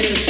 Thank you.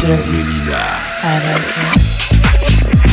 Dirty. I like it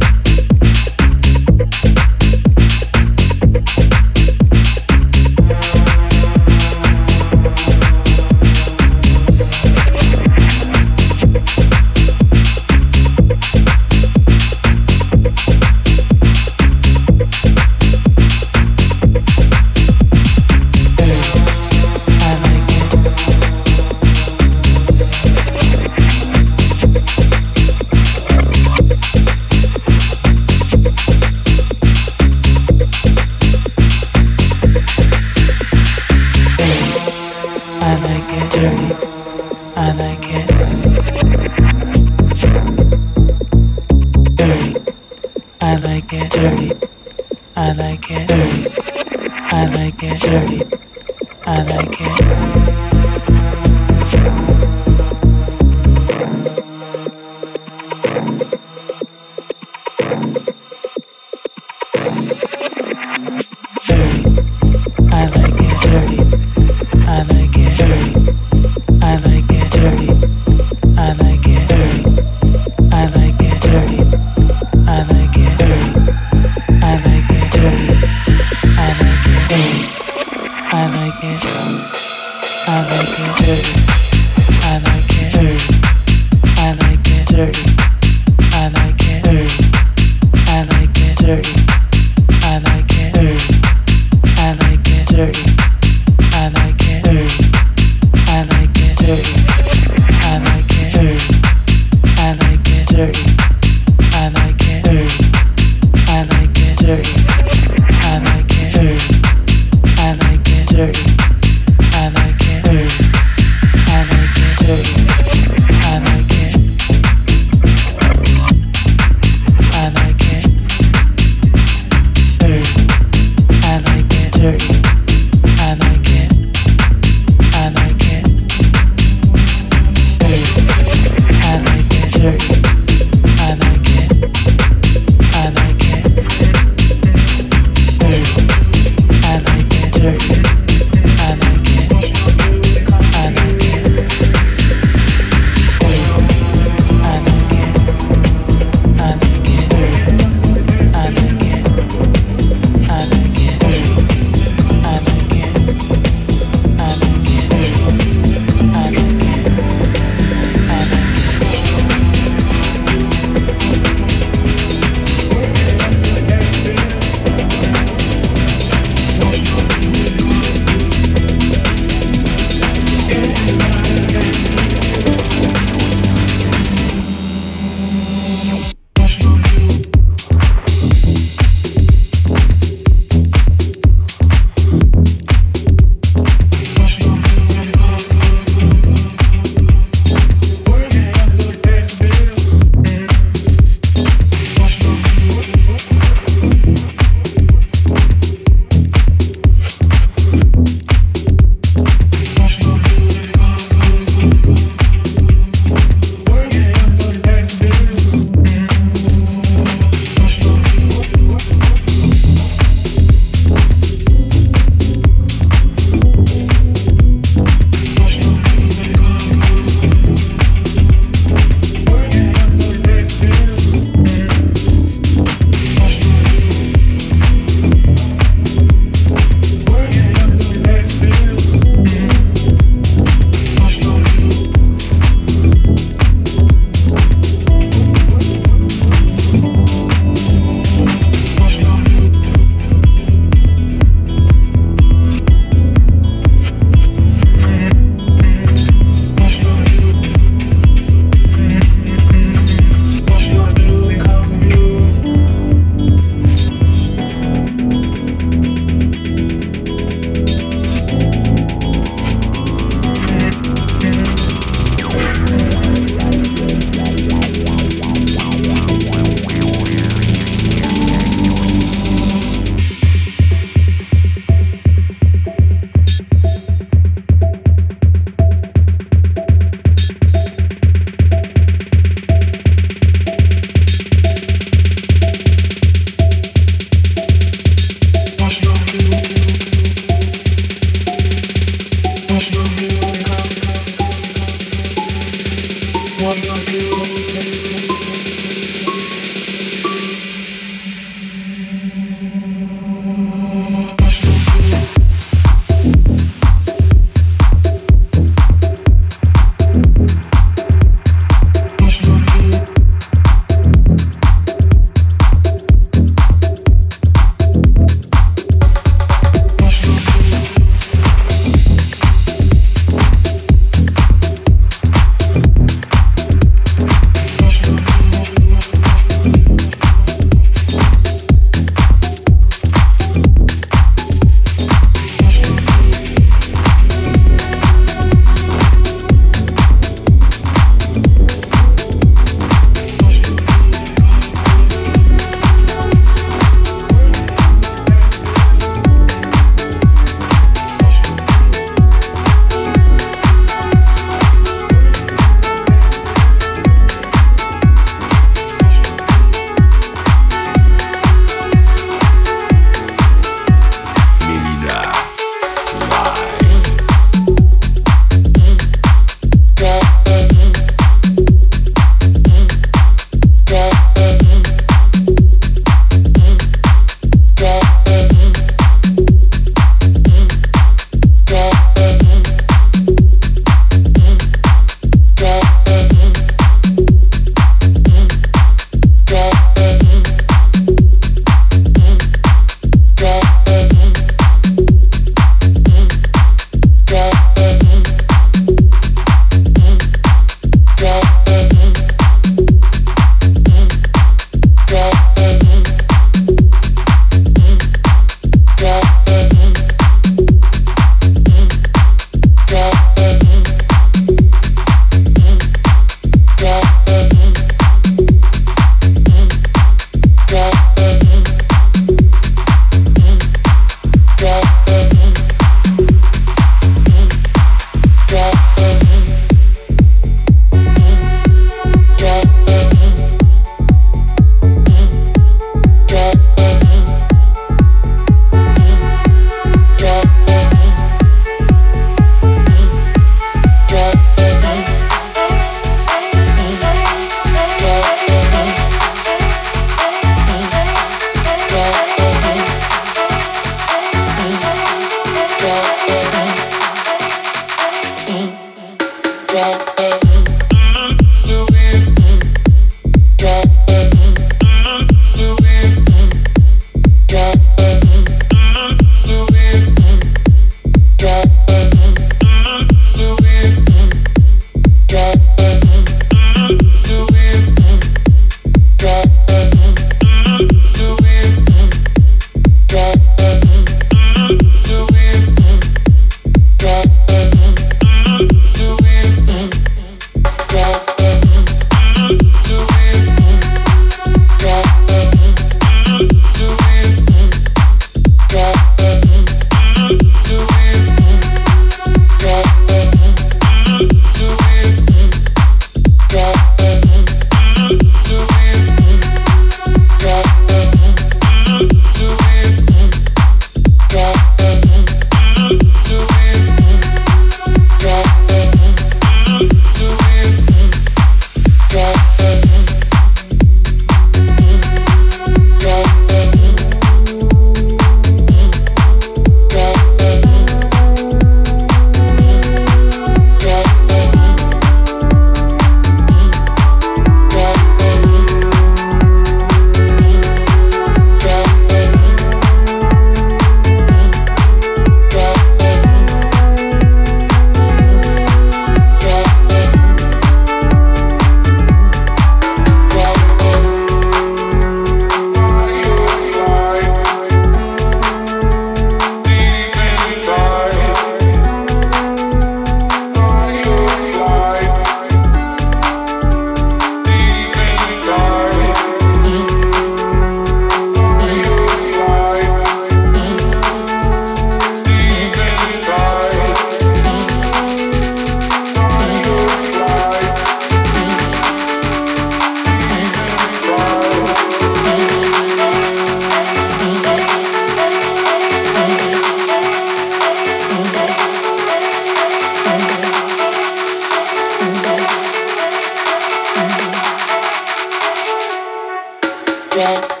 Amen.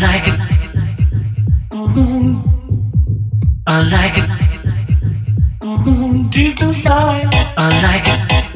like it. Mm-hmm. I like it. Ooh, deep inside, I like it.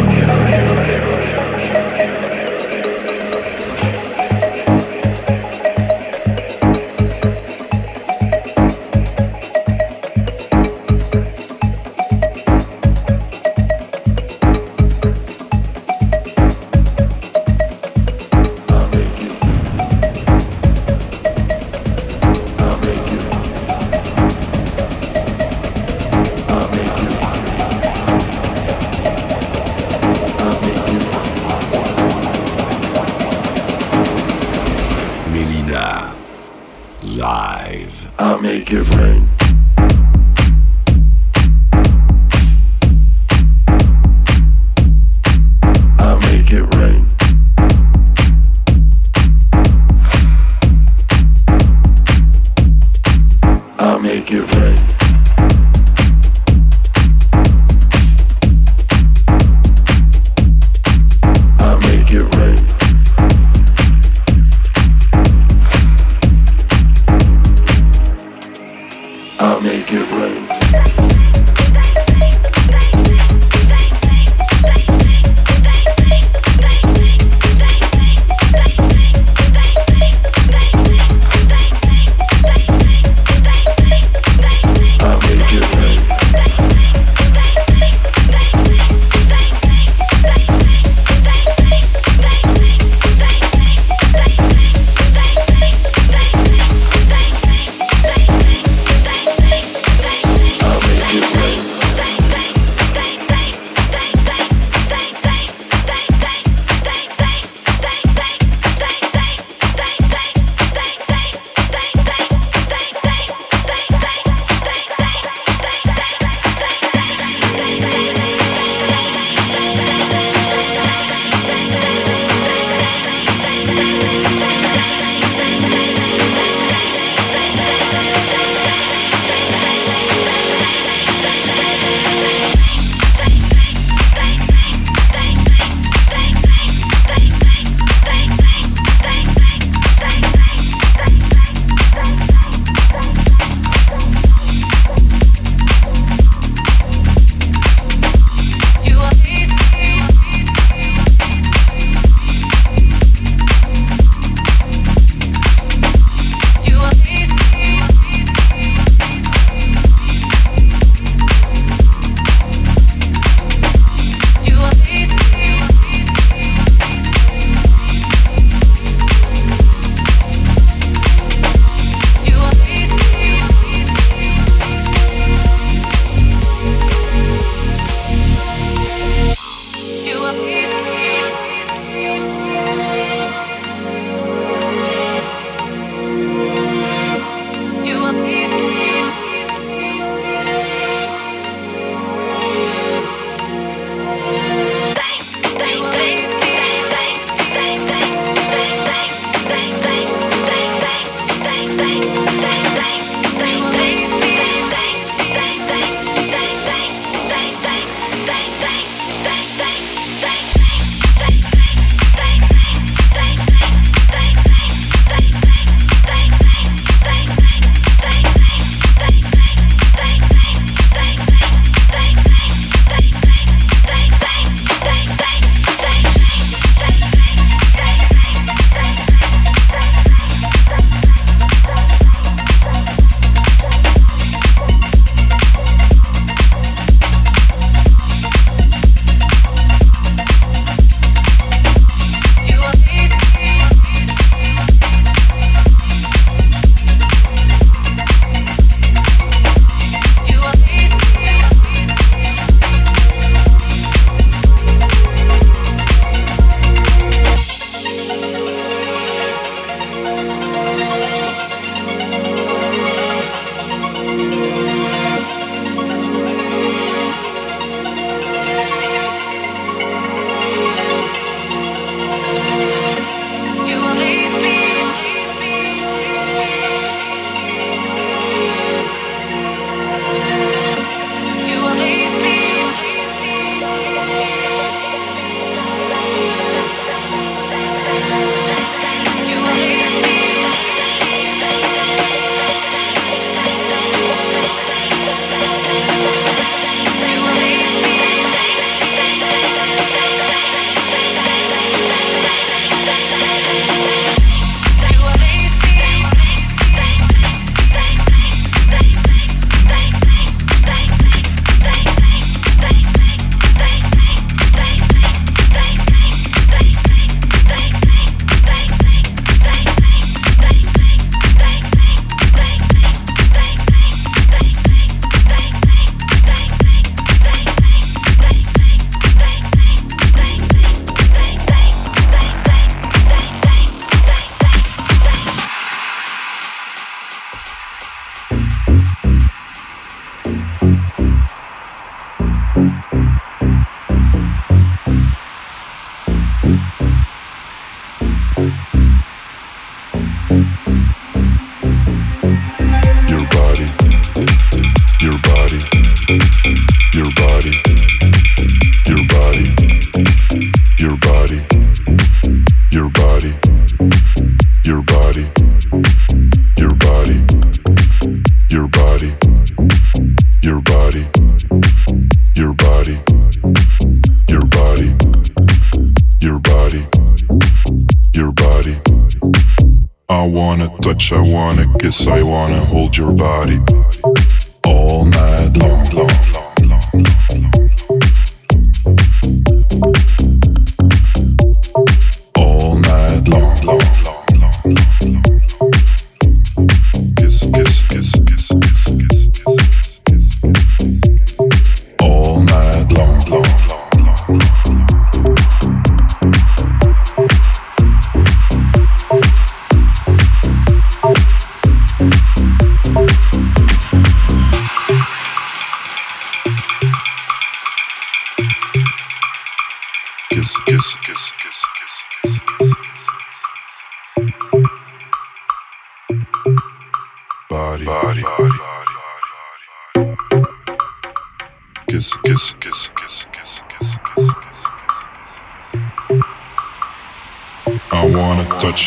I wanna, kiss. I wanna hold your body.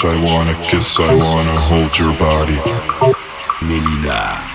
I wanna kiss, I wanna hold your body. Melyna.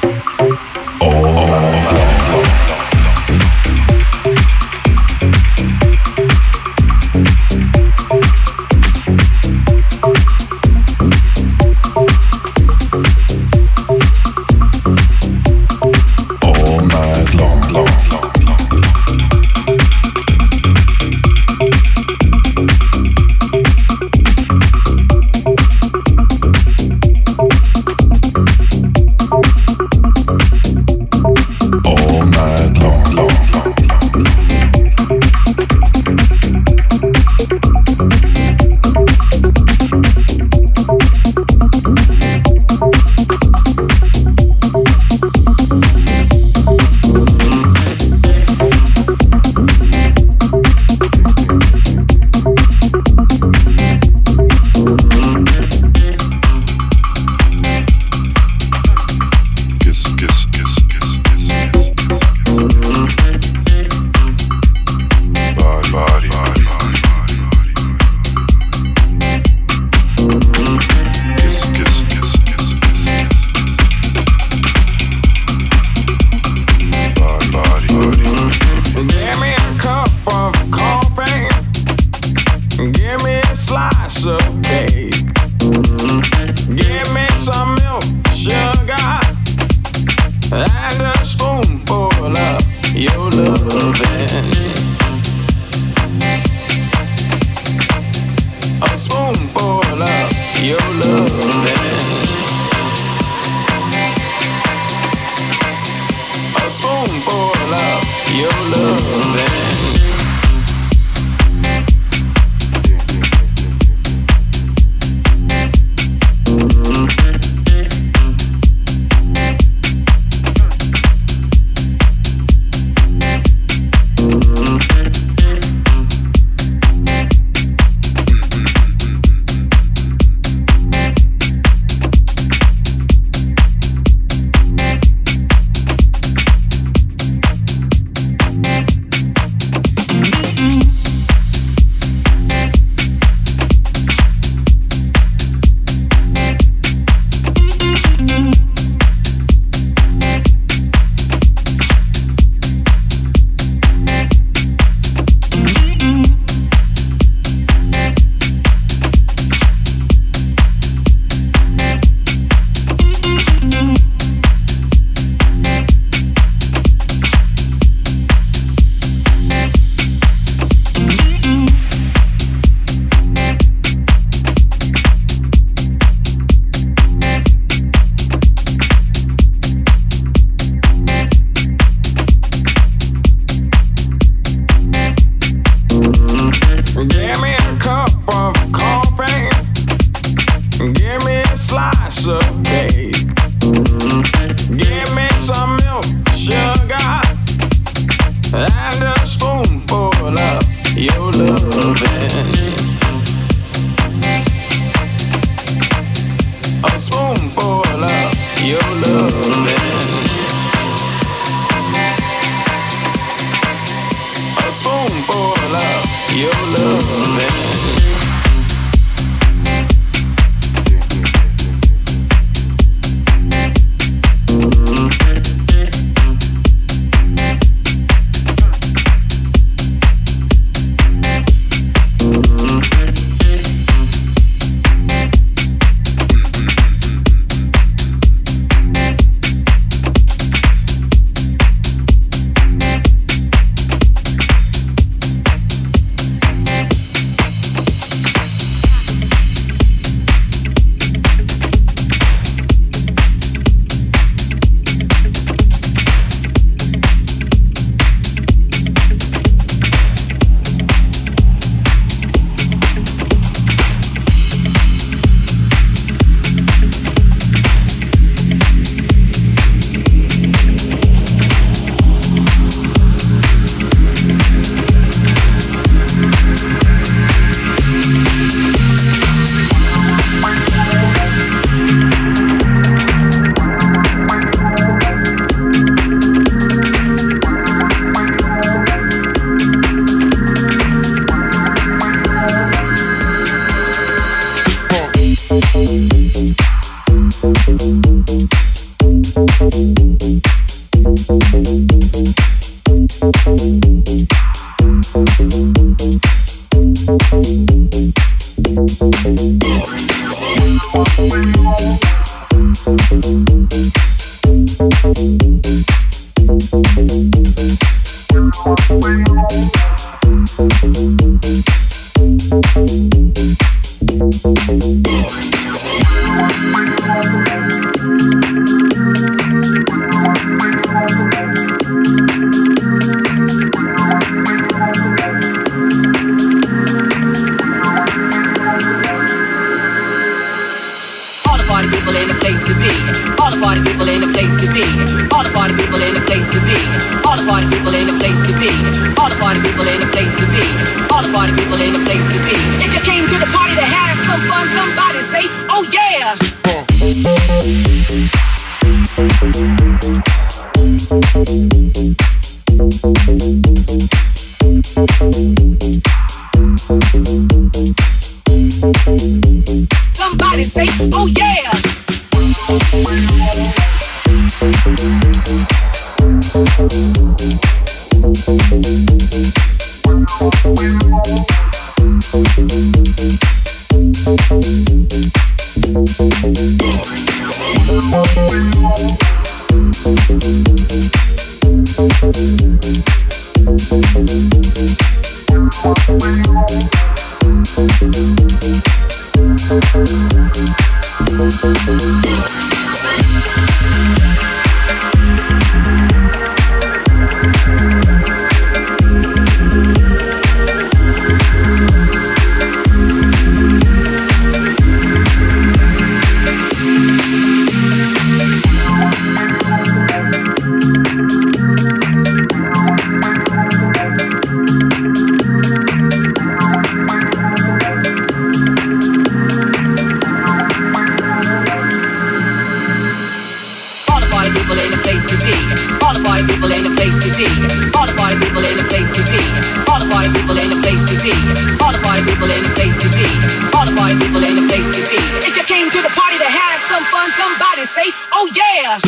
say, oh yeah.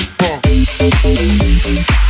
Uh.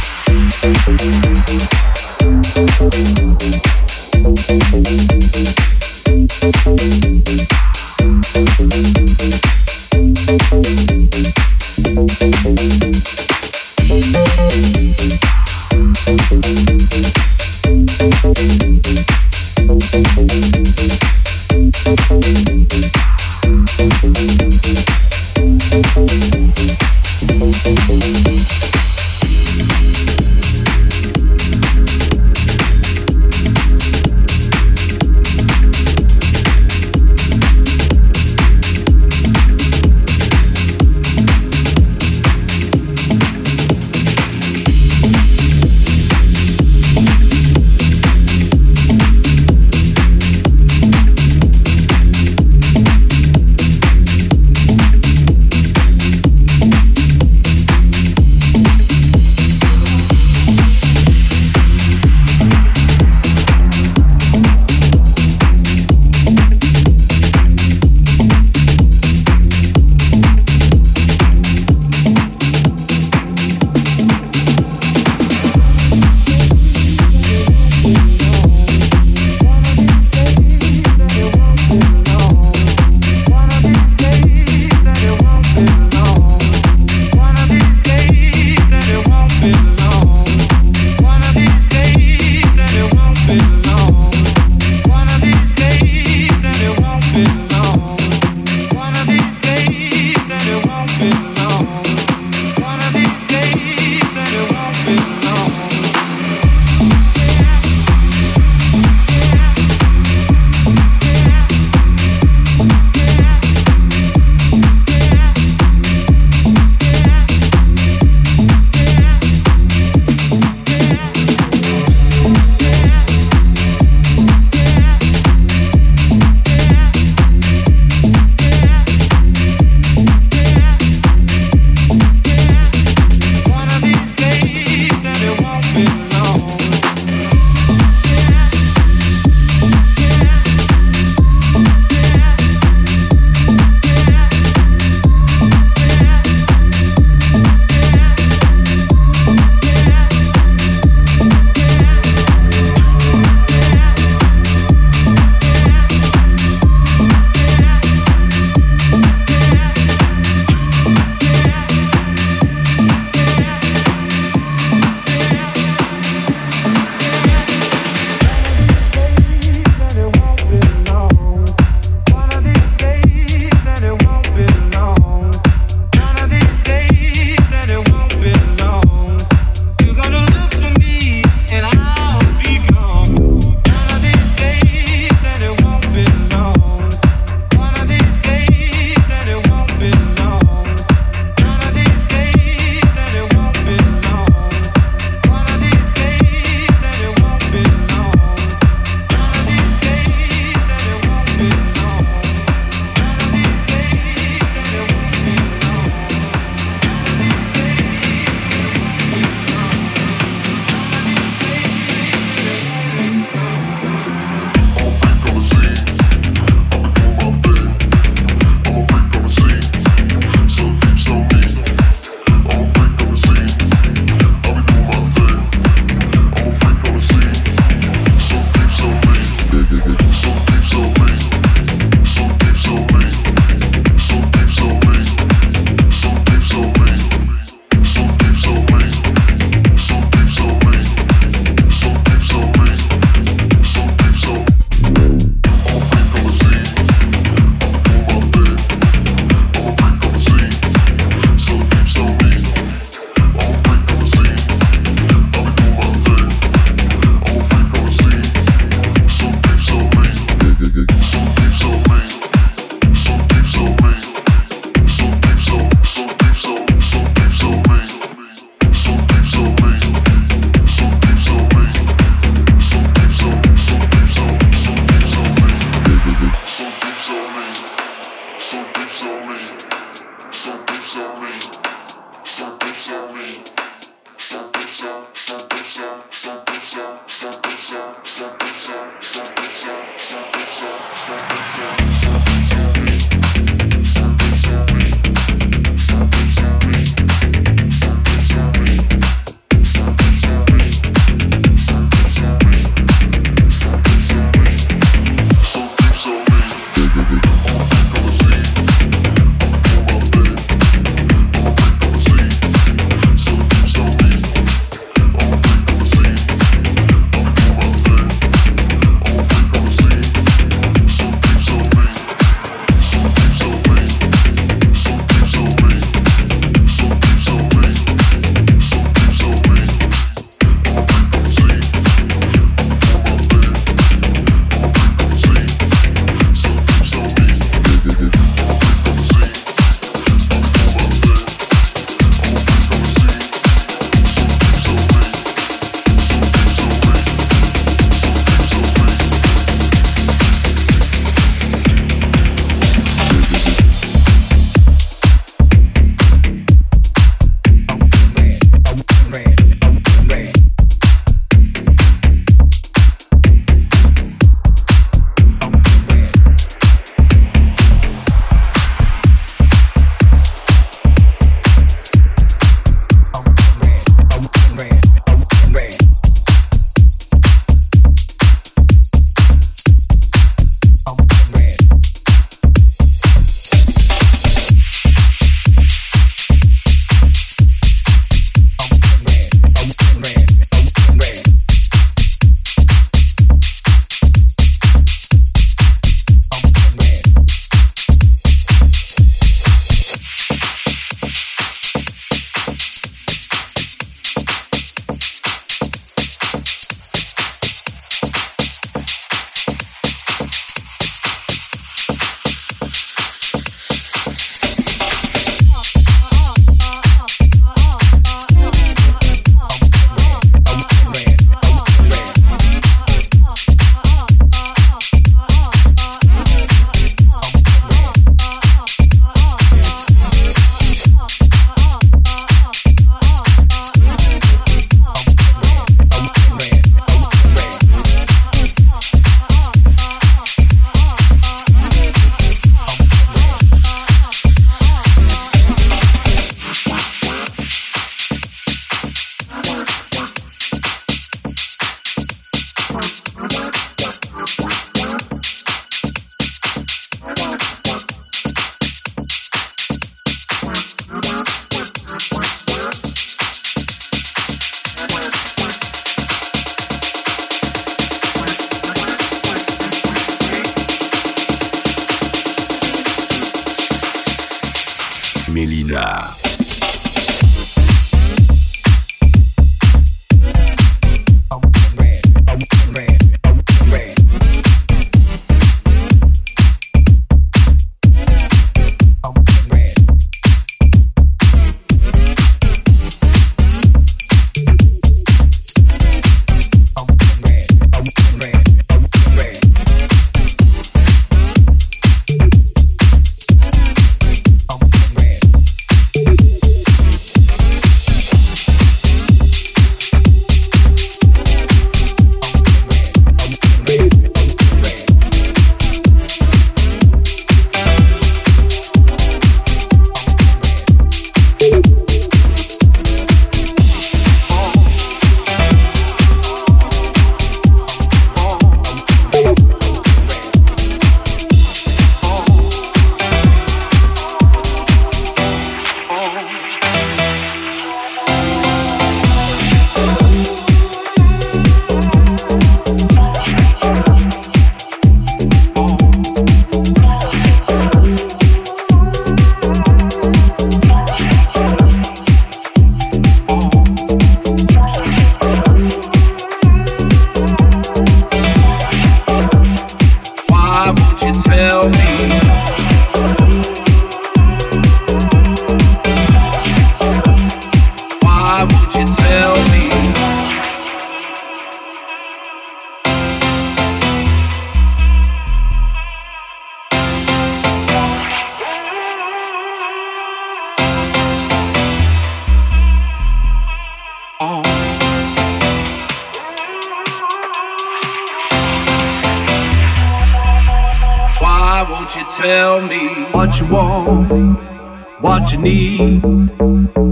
What you need?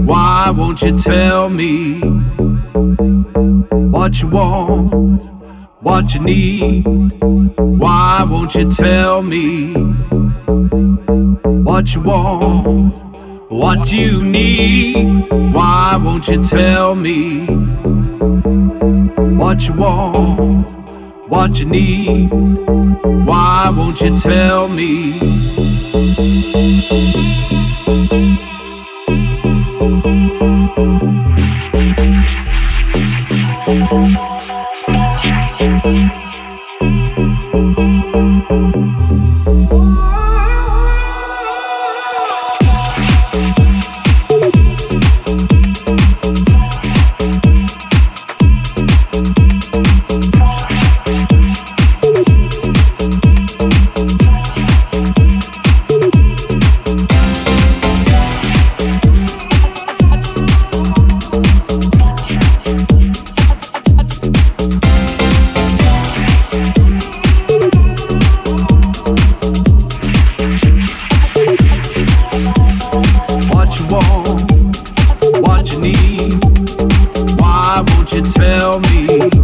Why won't you tell me what you want, what you need? Why won't you tell me what you want, what you need? Why won't you tell me what you want, what you need? Why won't you tell me? Why won't you tell me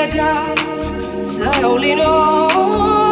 I only know.